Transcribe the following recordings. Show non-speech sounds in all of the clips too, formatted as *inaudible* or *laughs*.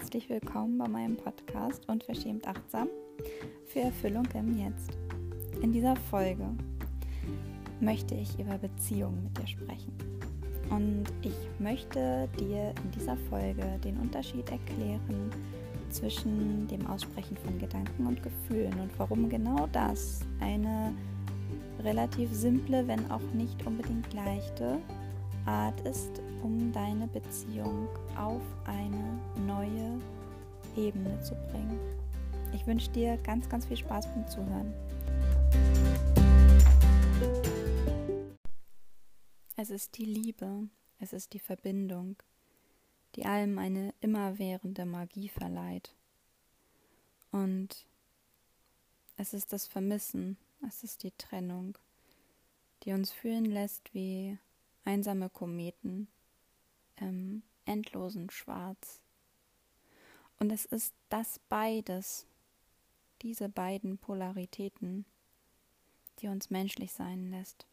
herzlich willkommen bei meinem Podcast Unverschämt Achtsam für Erfüllung im Jetzt. In dieser Folge möchte ich über Beziehungen mit dir sprechen. Und ich möchte dir in dieser Folge den Unterschied erklären zwischen dem Aussprechen von Gedanken und Gefühlen und warum genau das eine relativ simple, wenn auch nicht unbedingt leichte Art ist, um deine Beziehung auf eine neue Ebene zu bringen. Ich wünsche dir ganz, ganz viel Spaß beim Zuhören. Es ist die Liebe, es ist die Verbindung, die allem eine immerwährende Magie verleiht. Und es ist das Vermissen, es ist die Trennung, die uns fühlen lässt wie einsame Kometen im endlosen Schwarz. Und es ist das beides, diese beiden Polaritäten, die uns menschlich sein lässt.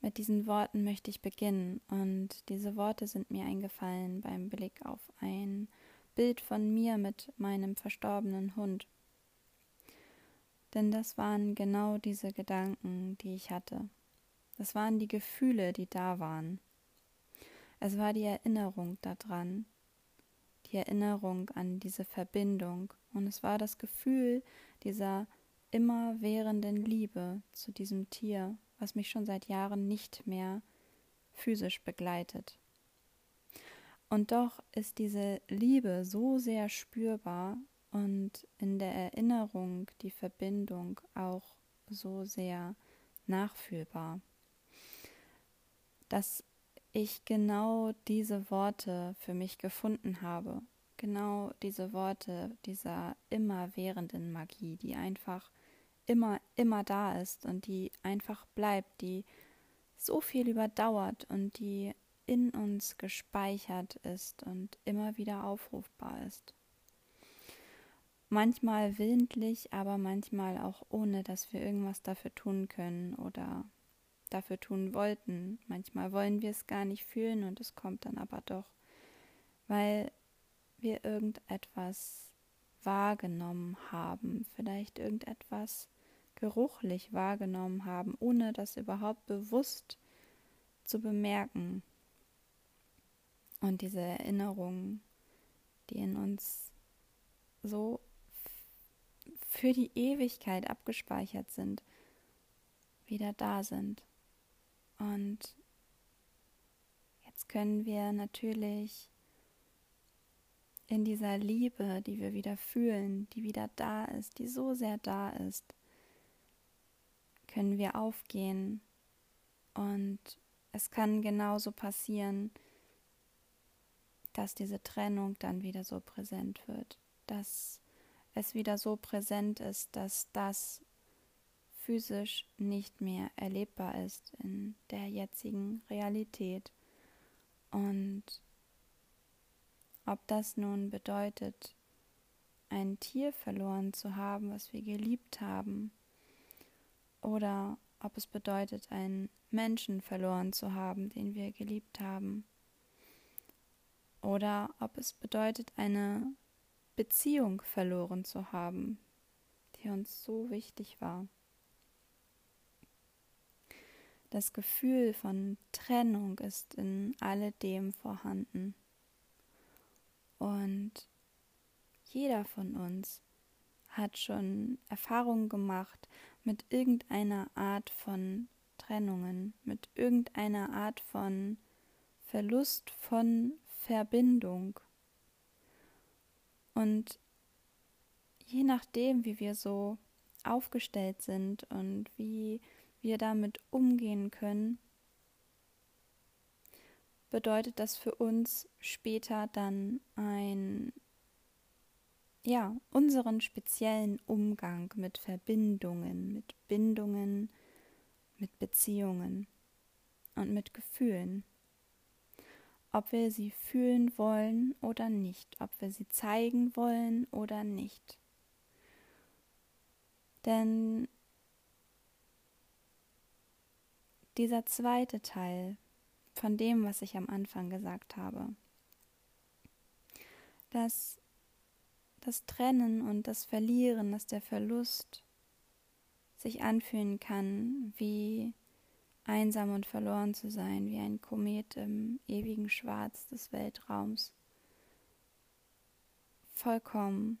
Mit diesen Worten möchte ich beginnen und diese Worte sind mir eingefallen beim Blick auf ein Bild von mir mit meinem verstorbenen Hund. Denn das waren genau diese Gedanken, die ich hatte. Das waren die Gefühle, die da waren. Es war die Erinnerung daran, die Erinnerung an diese Verbindung und es war das Gefühl dieser immerwährenden Liebe zu diesem Tier, was mich schon seit Jahren nicht mehr physisch begleitet. Und doch ist diese Liebe so sehr spürbar und in der Erinnerung die Verbindung auch so sehr nachfühlbar dass ich genau diese Worte für mich gefunden habe. Genau diese Worte dieser immerwährenden Magie, die einfach immer, immer da ist und die einfach bleibt, die so viel überdauert und die in uns gespeichert ist und immer wieder aufrufbar ist. Manchmal willentlich, aber manchmal auch ohne, dass wir irgendwas dafür tun können oder dafür tun wollten. Manchmal wollen wir es gar nicht fühlen und es kommt dann aber doch, weil wir irgendetwas wahrgenommen haben, vielleicht irgendetwas geruchlich wahrgenommen haben, ohne das überhaupt bewusst zu bemerken. Und diese Erinnerungen, die in uns so für die Ewigkeit abgespeichert sind, wieder da sind. Und jetzt können wir natürlich in dieser Liebe, die wir wieder fühlen, die wieder da ist, die so sehr da ist, können wir aufgehen. Und es kann genauso passieren, dass diese Trennung dann wieder so präsent wird, dass es wieder so präsent ist, dass das physisch nicht mehr erlebbar ist in der jetzigen Realität. Und ob das nun bedeutet, ein Tier verloren zu haben, was wir geliebt haben, oder ob es bedeutet, einen Menschen verloren zu haben, den wir geliebt haben, oder ob es bedeutet, eine Beziehung verloren zu haben, die uns so wichtig war. Das Gefühl von Trennung ist in alledem vorhanden. Und jeder von uns hat schon Erfahrungen gemacht mit irgendeiner Art von Trennungen, mit irgendeiner Art von Verlust von Verbindung. Und je nachdem, wie wir so aufgestellt sind und wie wir damit umgehen können, bedeutet das für uns später dann ein ja, unseren speziellen Umgang mit Verbindungen, mit Bindungen, mit Beziehungen und mit Gefühlen. Ob wir sie fühlen wollen oder nicht, ob wir sie zeigen wollen oder nicht. Denn dieser zweite Teil von dem, was ich am Anfang gesagt habe. dass das Trennen und das Verlieren, dass der Verlust sich anfühlen kann, wie einsam und verloren zu sein, wie ein Komet im ewigen Schwarz des Weltraums, vollkommen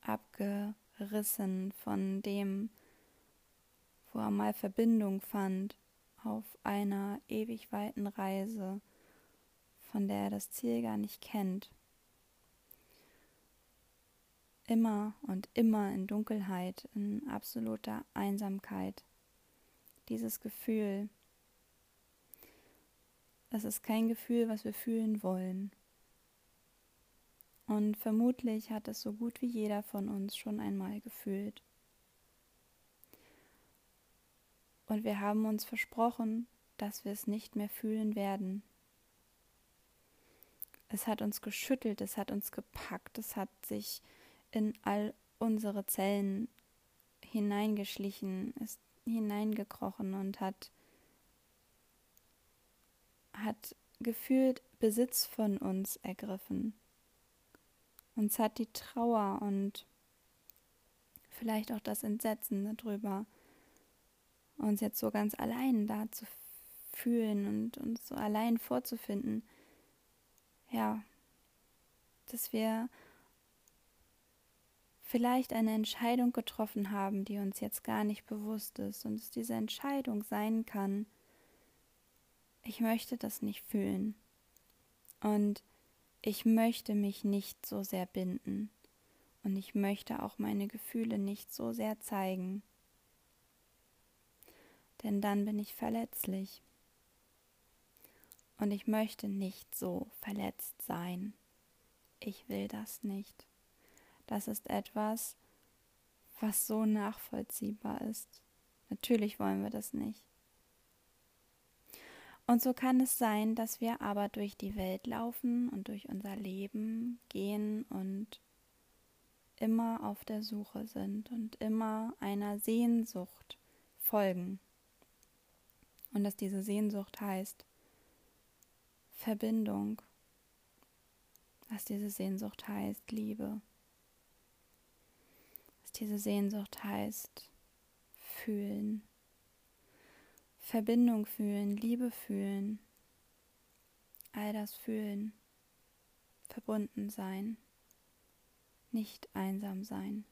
abgerissen von dem, wo er mal Verbindung fand auf einer ewig weiten Reise, von der er das Ziel gar nicht kennt. Immer und immer in Dunkelheit, in absoluter Einsamkeit. Dieses Gefühl, das ist kein Gefühl, was wir fühlen wollen. Und vermutlich hat es so gut wie jeder von uns schon einmal gefühlt. Und wir haben uns versprochen, dass wir es nicht mehr fühlen werden. Es hat uns geschüttelt, es hat uns gepackt, es hat sich in all unsere Zellen hineingeschlichen, ist hineingekrochen und hat, hat gefühlt Besitz von uns ergriffen. Uns hat die Trauer und vielleicht auch das Entsetzen darüber, uns jetzt so ganz allein da zu fühlen und uns so allein vorzufinden. Ja, dass wir vielleicht eine Entscheidung getroffen haben, die uns jetzt gar nicht bewusst ist und es diese Entscheidung sein kann, ich möchte das nicht fühlen. Und ich möchte mich nicht so sehr binden und ich möchte auch meine Gefühle nicht so sehr zeigen, denn dann bin ich verletzlich und ich möchte nicht so verletzt sein. Ich will das nicht. Das ist etwas, was so nachvollziehbar ist. Natürlich wollen wir das nicht. Und so kann es sein, dass wir aber durch die Welt laufen und durch unser Leben gehen und immer auf der Suche sind und immer einer Sehnsucht folgen. Und dass diese Sehnsucht heißt Verbindung, dass diese Sehnsucht heißt Liebe, dass diese Sehnsucht heißt Fühlen. Verbindung fühlen, Liebe fühlen, all das fühlen, verbunden sein, nicht einsam sein.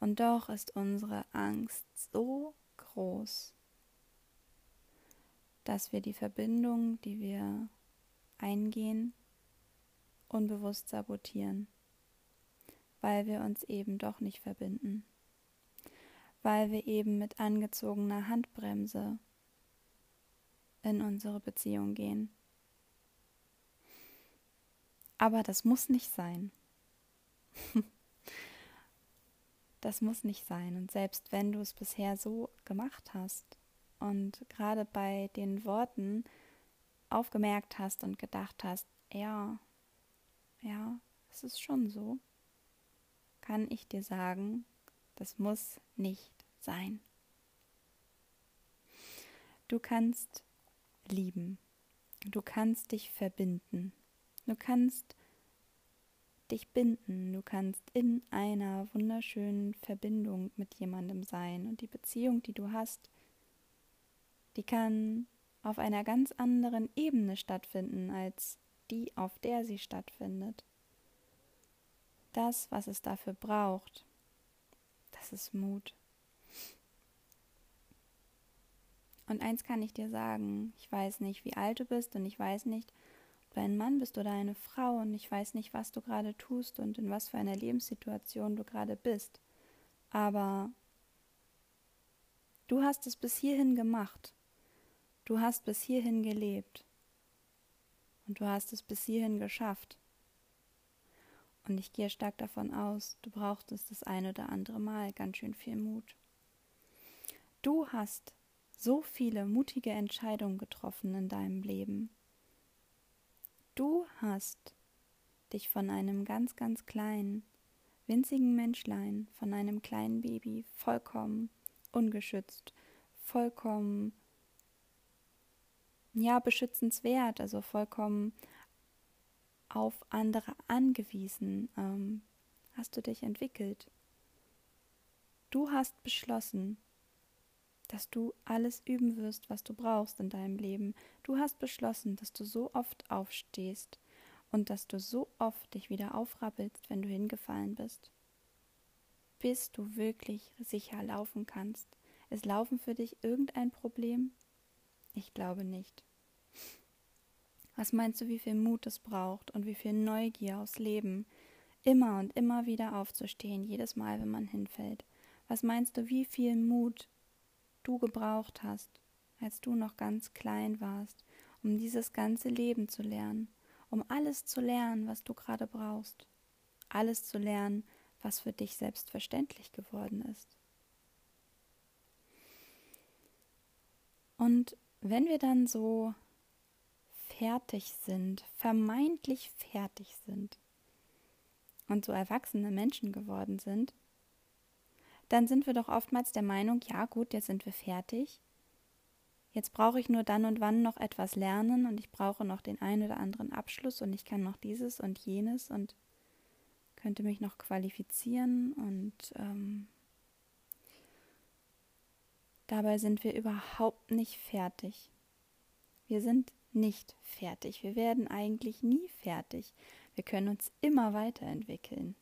Und doch ist unsere Angst so groß, dass wir die Verbindung, die wir eingehen, unbewusst sabotieren, weil wir uns eben doch nicht verbinden weil wir eben mit angezogener Handbremse in unsere Beziehung gehen. Aber das muss nicht sein. *laughs* das muss nicht sein. Und selbst wenn du es bisher so gemacht hast und gerade bei den Worten aufgemerkt hast und gedacht hast, ja, ja, es ist schon so, kann ich dir sagen, das muss nicht sein. Du kannst lieben. Du kannst dich verbinden. Du kannst dich binden. Du kannst in einer wunderschönen Verbindung mit jemandem sein. Und die Beziehung, die du hast, die kann auf einer ganz anderen Ebene stattfinden als die, auf der sie stattfindet. Das, was es dafür braucht, das ist Mut. Und eins kann ich dir sagen, ich weiß nicht, wie alt du bist und ich weiß nicht, ob du ein Mann bist oder eine Frau und ich weiß nicht, was du gerade tust und in was für einer Lebenssituation du gerade bist. Aber du hast es bis hierhin gemacht. Du hast bis hierhin gelebt. Und du hast es bis hierhin geschafft. Und ich gehe stark davon aus, du brauchtest das ein oder andere Mal ganz schön viel Mut. Du hast so viele mutige Entscheidungen getroffen in deinem Leben. Du hast dich von einem ganz, ganz kleinen, winzigen Menschlein, von einem kleinen Baby vollkommen ungeschützt, vollkommen ja beschützenswert, also vollkommen auf andere angewiesen ähm, hast du dich entwickelt. Du hast beschlossen, dass du alles üben wirst, was du brauchst in deinem Leben. Du hast beschlossen, dass du so oft aufstehst und dass du so oft dich wieder aufrappelst, wenn du hingefallen bist. Bis du wirklich sicher laufen kannst. Ist Laufen für dich irgendein Problem? Ich glaube nicht. Was meinst du, wie viel Mut es braucht und wie viel Neugier aufs Leben, immer und immer wieder aufzustehen, jedes Mal, wenn man hinfällt? Was meinst du, wie viel Mut du gebraucht hast, als du noch ganz klein warst, um dieses ganze Leben zu lernen, um alles zu lernen, was du gerade brauchst, alles zu lernen, was für dich selbstverständlich geworden ist. Und wenn wir dann so fertig sind, vermeintlich fertig sind und so erwachsene Menschen geworden sind, dann sind wir doch oftmals der Meinung, ja gut, jetzt sind wir fertig. Jetzt brauche ich nur dann und wann noch etwas lernen und ich brauche noch den einen oder anderen Abschluss und ich kann noch dieses und jenes und könnte mich noch qualifizieren und ähm, dabei sind wir überhaupt nicht fertig. Wir sind nicht fertig. Wir werden eigentlich nie fertig. Wir können uns immer weiterentwickeln.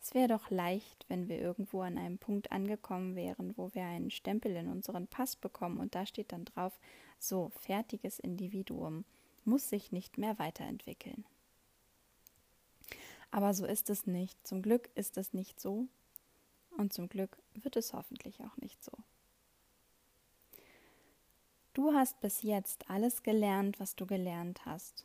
Es wäre doch leicht, wenn wir irgendwo an einem Punkt angekommen wären, wo wir einen Stempel in unseren Pass bekommen und da steht dann drauf, so, fertiges Individuum, muss sich nicht mehr weiterentwickeln. Aber so ist es nicht. Zum Glück ist es nicht so und zum Glück wird es hoffentlich auch nicht so. Du hast bis jetzt alles gelernt, was du gelernt hast.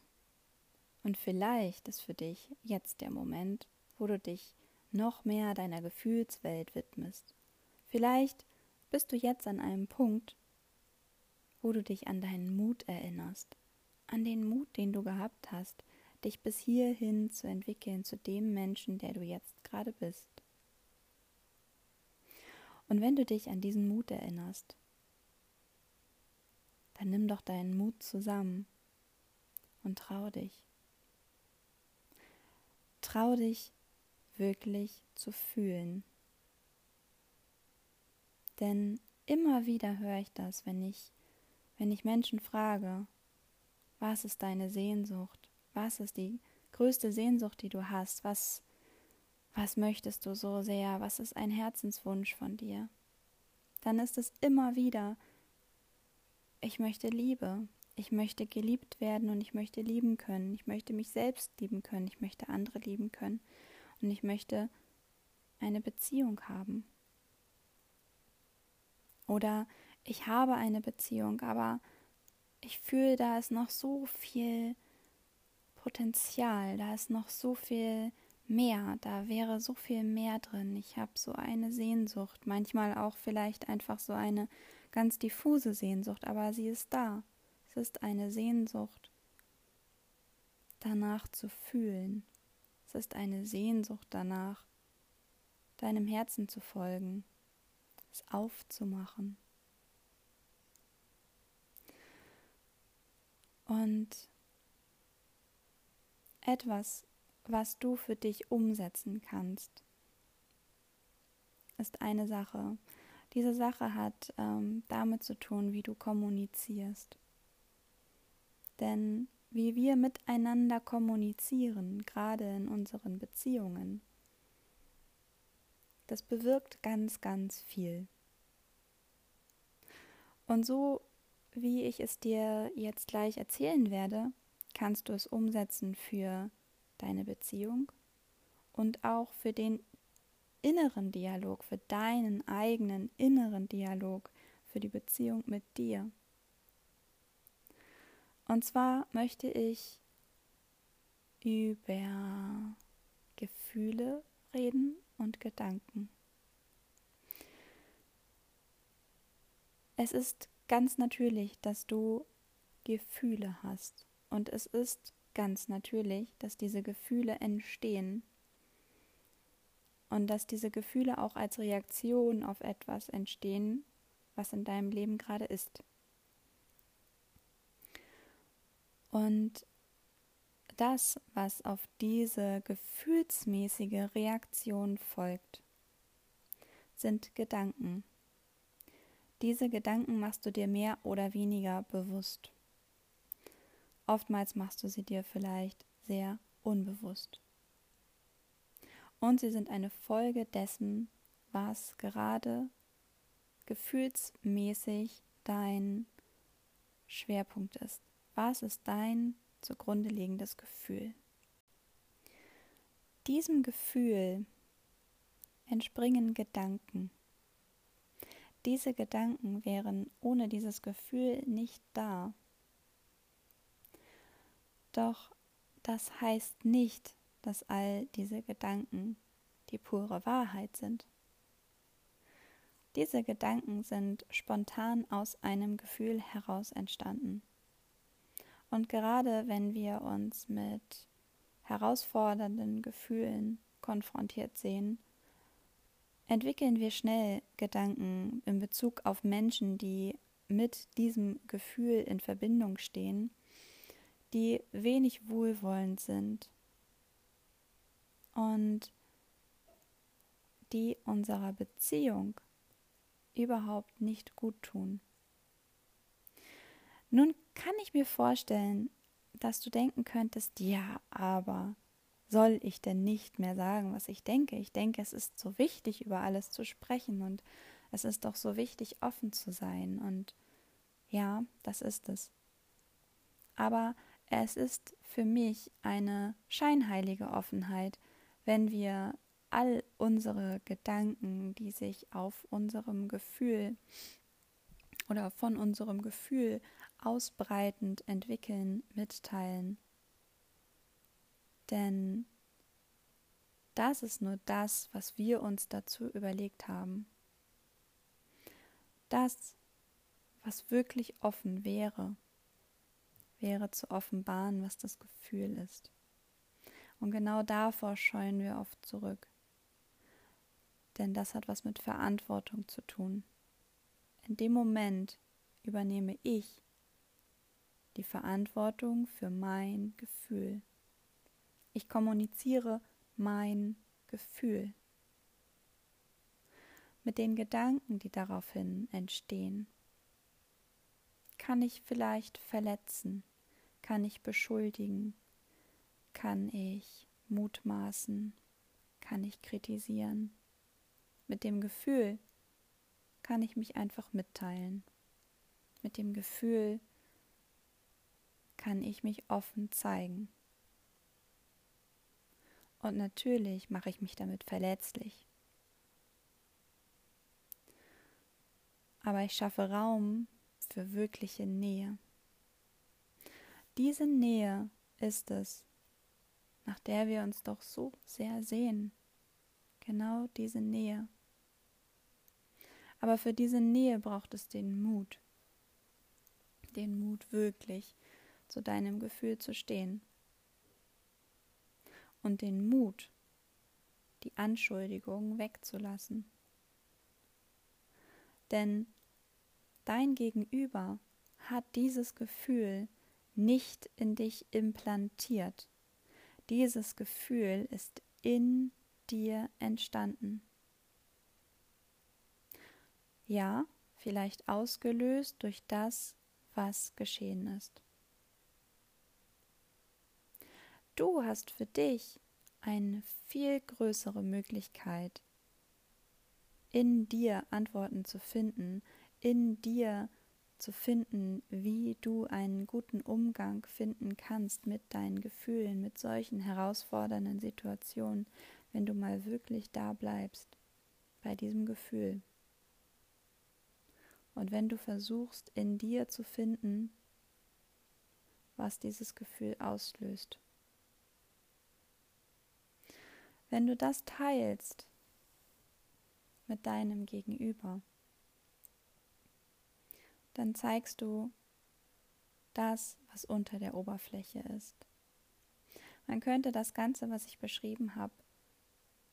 Und vielleicht ist für dich jetzt der Moment, wo du dich noch mehr deiner Gefühlswelt widmest. Vielleicht bist du jetzt an einem Punkt, wo du dich an deinen Mut erinnerst, an den Mut, den du gehabt hast, dich bis hierhin zu entwickeln zu dem Menschen, der du jetzt gerade bist. Und wenn du dich an diesen Mut erinnerst, dann nimm doch deinen Mut zusammen und trau dich. Trau dich, wirklich zu fühlen. Denn immer wieder höre ich das, wenn ich, wenn ich Menschen frage, was ist deine Sehnsucht? Was ist die größte Sehnsucht, die du hast? Was, was möchtest du so sehr? Was ist ein Herzenswunsch von dir? Dann ist es immer wieder, ich möchte Liebe. Ich möchte geliebt werden und ich möchte lieben können. Ich möchte mich selbst lieben können. Ich möchte andere lieben können und ich möchte eine Beziehung haben. Oder ich habe eine Beziehung, aber ich fühle, da ist noch so viel Potenzial, da ist noch so viel mehr, da wäre so viel mehr drin. Ich habe so eine Sehnsucht, manchmal auch vielleicht einfach so eine ganz diffuse Sehnsucht, aber sie ist da. Es ist eine Sehnsucht, danach zu fühlen. Es ist eine Sehnsucht danach, deinem Herzen zu folgen, es aufzumachen. Und etwas, was du für dich umsetzen kannst, ist eine Sache. Diese Sache hat ähm, damit zu tun, wie du kommunizierst. Denn wie wir miteinander kommunizieren, gerade in unseren Beziehungen. Das bewirkt ganz, ganz viel. Und so wie ich es dir jetzt gleich erzählen werde, kannst du es umsetzen für deine Beziehung und auch für den inneren Dialog, für deinen eigenen inneren Dialog, für die Beziehung mit dir. Und zwar möchte ich über Gefühle reden und Gedanken. Es ist ganz natürlich, dass du Gefühle hast. Und es ist ganz natürlich, dass diese Gefühle entstehen. Und dass diese Gefühle auch als Reaktion auf etwas entstehen, was in deinem Leben gerade ist. Und das, was auf diese gefühlsmäßige Reaktion folgt, sind Gedanken. Diese Gedanken machst du dir mehr oder weniger bewusst. Oftmals machst du sie dir vielleicht sehr unbewusst. Und sie sind eine Folge dessen, was gerade gefühlsmäßig dein Schwerpunkt ist. Was ist dein zugrunde liegendes Gefühl? Diesem Gefühl entspringen Gedanken. Diese Gedanken wären ohne dieses Gefühl nicht da. Doch das heißt nicht, dass all diese Gedanken die pure Wahrheit sind. Diese Gedanken sind spontan aus einem Gefühl heraus entstanden. Und gerade wenn wir uns mit herausfordernden Gefühlen konfrontiert sehen, entwickeln wir schnell Gedanken in Bezug auf Menschen, die mit diesem Gefühl in Verbindung stehen, die wenig wohlwollend sind und die unserer Beziehung überhaupt nicht gut tun. Nun kann ich mir vorstellen, dass du denken könntest, ja, aber soll ich denn nicht mehr sagen, was ich denke? Ich denke, es ist so wichtig, über alles zu sprechen und es ist doch so wichtig, offen zu sein. Und ja, das ist es. Aber es ist für mich eine scheinheilige Offenheit, wenn wir all unsere Gedanken, die sich auf unserem Gefühl oder von unserem Gefühl ausbreitend entwickeln, mitteilen. Denn das ist nur das, was wir uns dazu überlegt haben. Das, was wirklich offen wäre, wäre zu offenbaren, was das Gefühl ist. Und genau davor scheuen wir oft zurück. Denn das hat was mit Verantwortung zu tun. In dem Moment übernehme ich die Verantwortung für mein Gefühl. Ich kommuniziere mein Gefühl mit den Gedanken, die daraufhin entstehen. Kann ich vielleicht verletzen? Kann ich beschuldigen? Kann ich mutmaßen? Kann ich kritisieren? Mit dem Gefühl kann ich mich einfach mitteilen. Mit dem Gefühl kann ich mich offen zeigen. Und natürlich mache ich mich damit verletzlich. Aber ich schaffe Raum für wirkliche Nähe. Diese Nähe ist es, nach der wir uns doch so sehr sehen. Genau diese Nähe. Aber für diese Nähe braucht es den Mut. Den Mut wirklich zu deinem Gefühl zu stehen. Und den Mut, die Anschuldigungen wegzulassen. Denn dein Gegenüber hat dieses Gefühl nicht in dich implantiert. Dieses Gefühl ist in dir entstanden. Ja, vielleicht ausgelöst durch das, was geschehen ist. Du hast für dich eine viel größere Möglichkeit, in dir Antworten zu finden, in dir zu finden, wie du einen guten Umgang finden kannst mit deinen Gefühlen, mit solchen herausfordernden Situationen, wenn du mal wirklich da bleibst bei diesem Gefühl. Und wenn du versuchst, in dir zu finden, was dieses Gefühl auslöst. Wenn du das teilst mit deinem Gegenüber, dann zeigst du das, was unter der Oberfläche ist. Man könnte das Ganze, was ich beschrieben habe,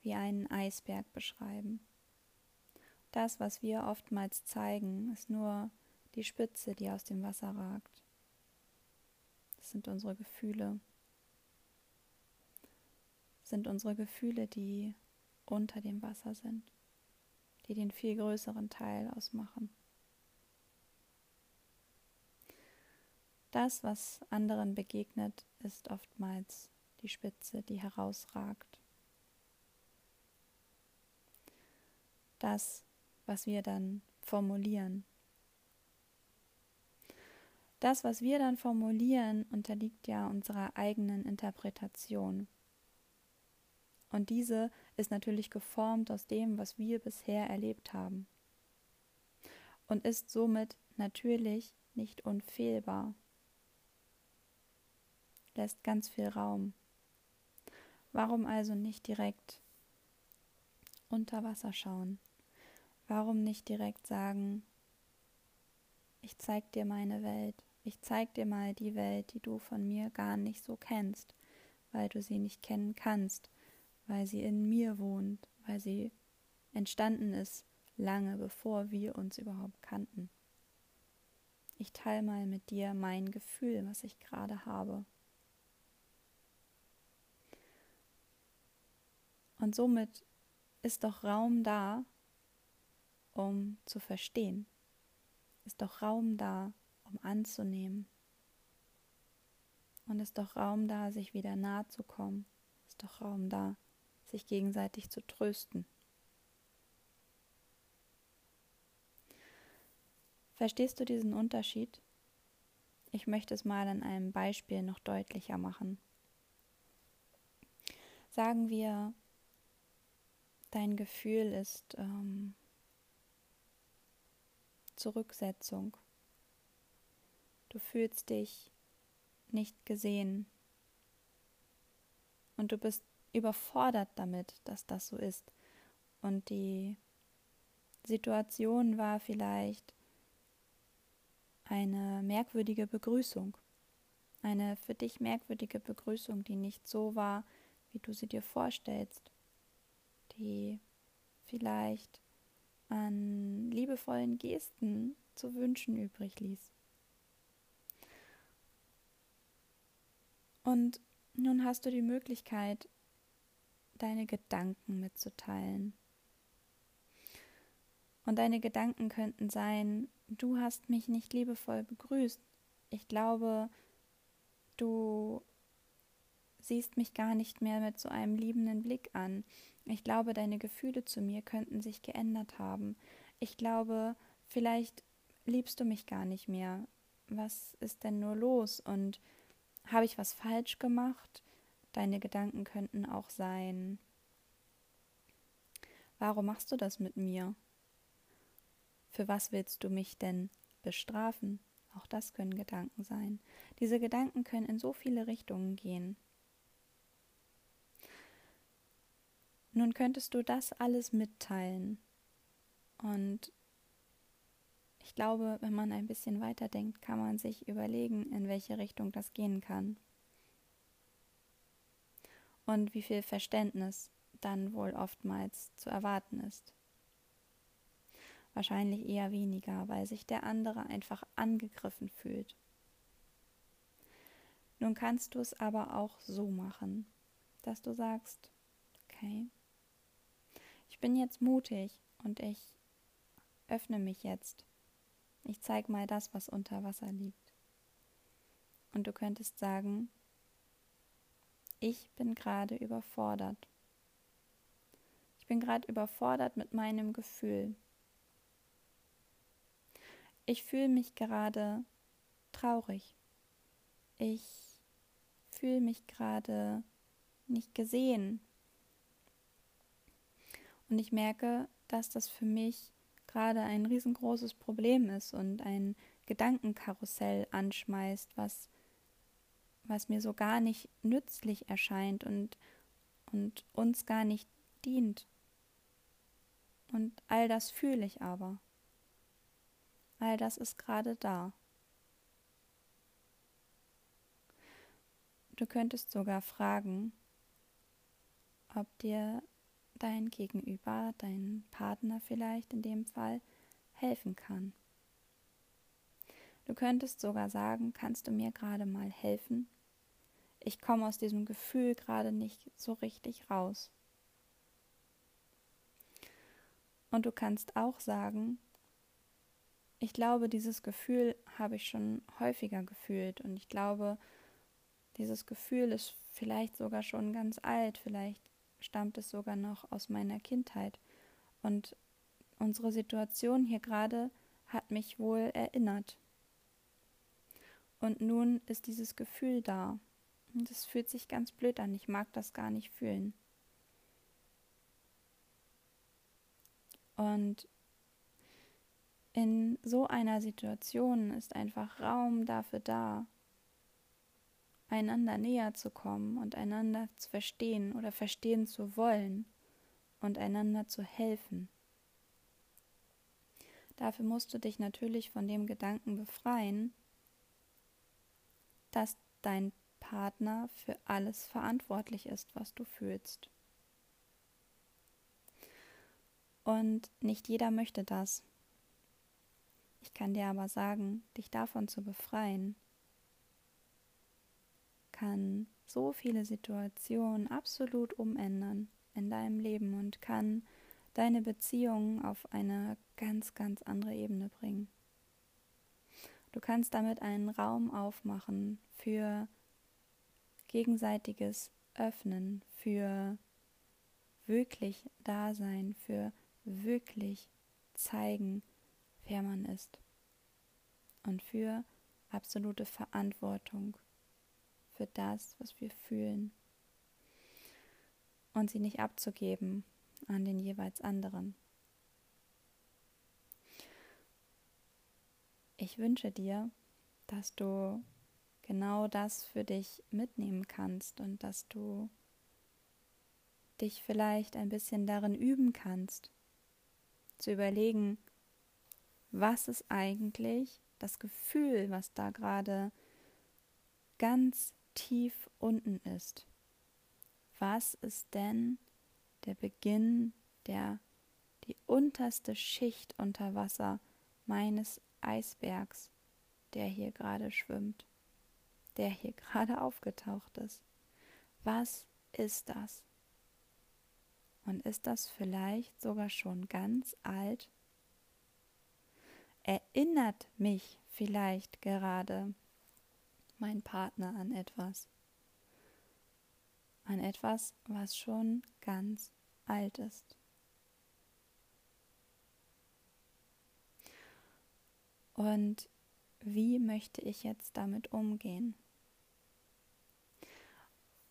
wie einen Eisberg beschreiben. Das, was wir oftmals zeigen, ist nur die Spitze, die aus dem Wasser ragt. Das sind unsere Gefühle. sind unsere Gefühle, die unter dem Wasser sind, die den viel größeren Teil ausmachen. Das, was anderen begegnet, ist oftmals die Spitze, die herausragt. Das, was wir dann formulieren. Das, was wir dann formulieren, unterliegt ja unserer eigenen Interpretation. Und diese ist natürlich geformt aus dem, was wir bisher erlebt haben. Und ist somit natürlich nicht unfehlbar. Lässt ganz viel Raum. Warum also nicht direkt unter Wasser schauen? Warum nicht direkt sagen, ich zeig dir meine Welt, ich zeig dir mal die Welt, die du von mir gar nicht so kennst, weil du sie nicht kennen kannst, weil sie in mir wohnt, weil sie entstanden ist, lange bevor wir uns überhaupt kannten. Ich teile mal mit dir mein Gefühl, was ich gerade habe. Und somit ist doch Raum da, um zu verstehen. Ist doch Raum da, um anzunehmen. Und ist doch Raum da, sich wieder nahe zu kommen. Ist doch Raum da, sich gegenseitig zu trösten. Verstehst du diesen Unterschied? Ich möchte es mal an einem Beispiel noch deutlicher machen. Sagen wir, dein Gefühl ist ähm, Zurücksetzung. Du fühlst dich nicht gesehen und du bist überfordert damit, dass das so ist. Und die Situation war vielleicht eine merkwürdige Begrüßung. Eine für dich merkwürdige Begrüßung, die nicht so war, wie du sie dir vorstellst. Die vielleicht an liebevollen Gesten zu wünschen übrig ließ. Und nun hast du die Möglichkeit, deine Gedanken mitzuteilen. Und deine Gedanken könnten sein, du hast mich nicht liebevoll begrüßt. Ich glaube, du siehst mich gar nicht mehr mit so einem liebenden Blick an. Ich glaube, deine Gefühle zu mir könnten sich geändert haben. Ich glaube, vielleicht liebst du mich gar nicht mehr. Was ist denn nur los? Und habe ich was falsch gemacht? Deine Gedanken könnten auch sein, warum machst du das mit mir? Für was willst du mich denn bestrafen? Auch das können Gedanken sein. Diese Gedanken können in so viele Richtungen gehen. Nun könntest du das alles mitteilen. Und ich glaube, wenn man ein bisschen weiterdenkt, kann man sich überlegen, in welche Richtung das gehen kann und wie viel Verständnis dann wohl oftmals zu erwarten ist. Wahrscheinlich eher weniger, weil sich der andere einfach angegriffen fühlt. Nun kannst du es aber auch so machen, dass du sagst, okay, bin jetzt mutig und ich öffne mich jetzt. Ich zeige mal das, was unter Wasser liegt. Und du könntest sagen, ich bin gerade überfordert. Ich bin gerade überfordert mit meinem Gefühl. Ich fühle mich gerade traurig. Ich fühle mich gerade nicht gesehen. Und ich merke, dass das für mich gerade ein riesengroßes Problem ist und ein Gedankenkarussell anschmeißt, was was mir so gar nicht nützlich erscheint und, und uns gar nicht dient. Und all das fühle ich aber. All das ist gerade da. Du könntest sogar fragen, ob dir dein Gegenüber, dein Partner vielleicht in dem Fall, helfen kann. Du könntest sogar sagen, kannst du mir gerade mal helfen? ich komme aus diesem Gefühl gerade nicht so richtig raus. Und du kannst auch sagen, ich glaube, dieses Gefühl habe ich schon häufiger gefühlt und ich glaube, dieses Gefühl ist vielleicht sogar schon ganz alt, vielleicht stammt es sogar noch aus meiner Kindheit. Und unsere Situation hier gerade hat mich wohl erinnert. Und nun ist dieses Gefühl da. Und es fühlt sich ganz blöd an. Ich mag das gar nicht fühlen. Und in so einer Situation ist einfach Raum dafür da, einander näher zu kommen und einander zu verstehen oder verstehen zu wollen und einander zu helfen. Dafür musst du dich natürlich von dem Gedanken befreien, dass dein Partner für alles verantwortlich ist, was du fühlst. Und nicht jeder möchte das. Ich kann dir aber sagen, dich davon zu befreien, kann so viele Situationen absolut umändern in deinem Leben und kann deine Beziehungen auf eine ganz, ganz andere Ebene bringen. Du kannst damit einen Raum aufmachen für gegenseitiges Öffnen, für wirklich Dasein, für wirklich zeigen, wer man ist und für absolute Verantwortung für das, was wir fühlen und sie nicht abzugeben an den jeweils anderen. Ich wünsche dir, dass du genau das für dich mitnehmen kannst und dass du dich vielleicht ein bisschen darin üben kannst, zu überlegen, was ist eigentlich das Gefühl, was da gerade ganz tief unten ist. Was ist denn der Beginn, der die unterste Schicht unter Wasser meines Eisbergs, der hier gerade schwimmt, der hier *laughs* gerade aufgetaucht ist? Was ist das? Und ist das vielleicht sogar schon ganz alt? Erinnert mich vielleicht gerade mein Partner an etwas. An etwas, was schon ganz alt ist. Und wie möchte ich jetzt damit umgehen?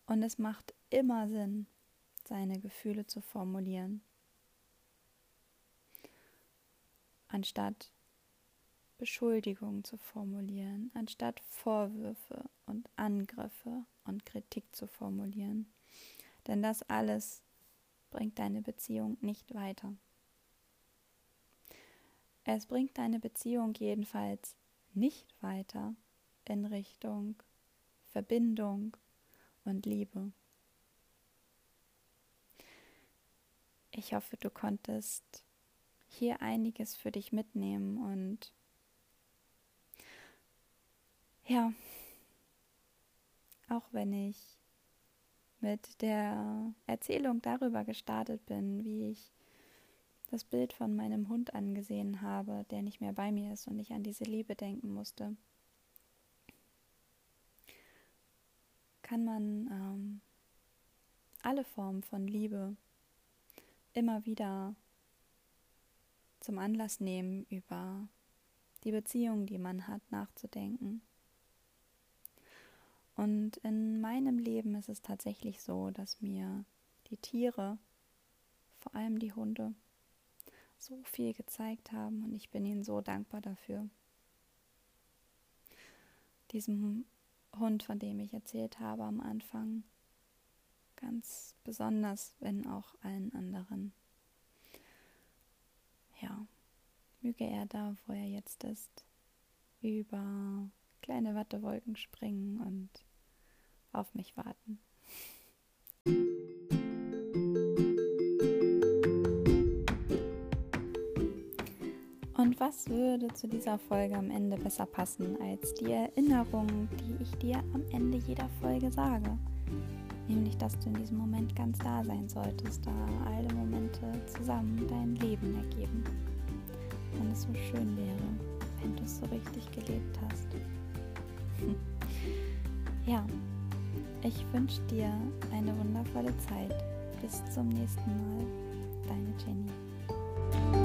Und es macht immer Sinn, seine Gefühle zu formulieren. Anstatt Beschuldigungen zu formulieren, anstatt Vorwürfe und Angriffe und Kritik zu formulieren. Denn das alles bringt deine Beziehung nicht weiter. Es bringt deine Beziehung jedenfalls nicht weiter in Richtung Verbindung und Liebe. Ich hoffe, du konntest hier einiges für dich mitnehmen und ja, auch wenn ich mit der Erzählung darüber gestartet bin, wie ich das Bild von meinem Hund angesehen habe, der nicht mehr bei mir ist und ich an diese Liebe denken musste, kann man ähm, alle Formen von Liebe immer wieder zum Anlass nehmen, über die Beziehung, die man hat, nachzudenken. Und in meinem Leben ist es tatsächlich so, dass mir die Tiere, vor allem die Hunde, so viel gezeigt haben und ich bin ihnen so dankbar dafür. Diesem Hund, von dem ich erzählt habe am Anfang, ganz besonders, wenn auch allen anderen. Ja, möge er da, wo er jetzt ist, über kleine Wattewolken springen und auf mich warten. Und was würde zu dieser Folge am Ende besser passen als die Erinnerung, die ich dir am Ende jeder Folge sage? Nämlich, dass du in diesem Moment ganz da sein solltest, da alle Momente zusammen dein Leben ergeben. Und es so schön wäre, wenn du es so richtig gelebt hast. *laughs* ja, ich wünsche dir eine wundervolle Zeit. Bis zum nächsten Mal. Deine Jenny.